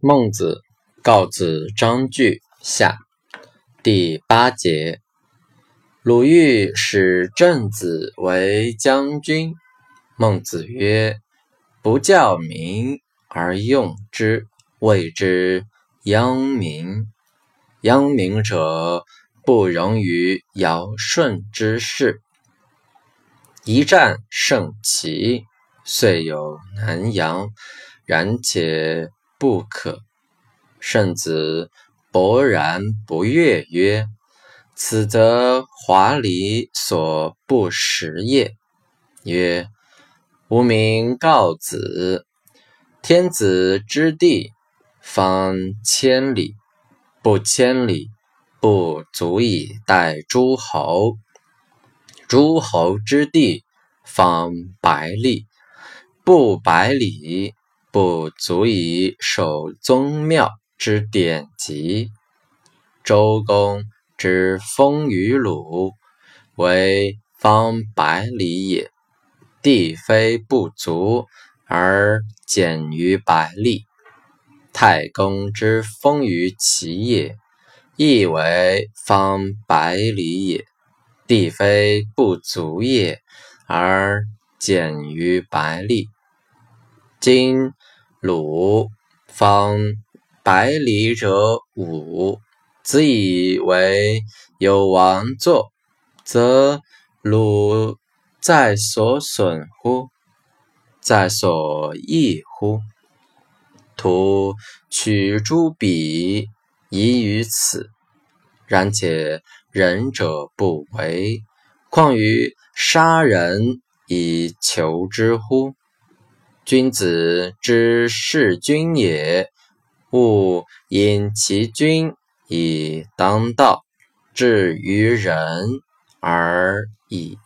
孟子告子章句下第八节。鲁豫使郑子为将军。孟子曰：“不教民而用之，谓之殃民。殃民者，不容于尧舜之事。一战胜齐，遂有南阳，然且。”不可。圣子勃然不悦曰：“此则华礼所不识也。”曰：“吾名告子。天子之地，方千里；不千里，不足以待诸侯；诸侯之地，方百里；不百里。”不足以守宗庙之典籍。周公之封于鲁，为方百里也，地非不足而简于百里。太公之封于齐也，亦为方百里也，地非不足也而简于百里。今鲁方百里者五，子以为有王座，则鲁在所损乎？在所益乎？徒取诸彼宜于此，然且仁者不为，况于杀人以求之乎？君子之事君也，勿因其君以当道，至于人而已。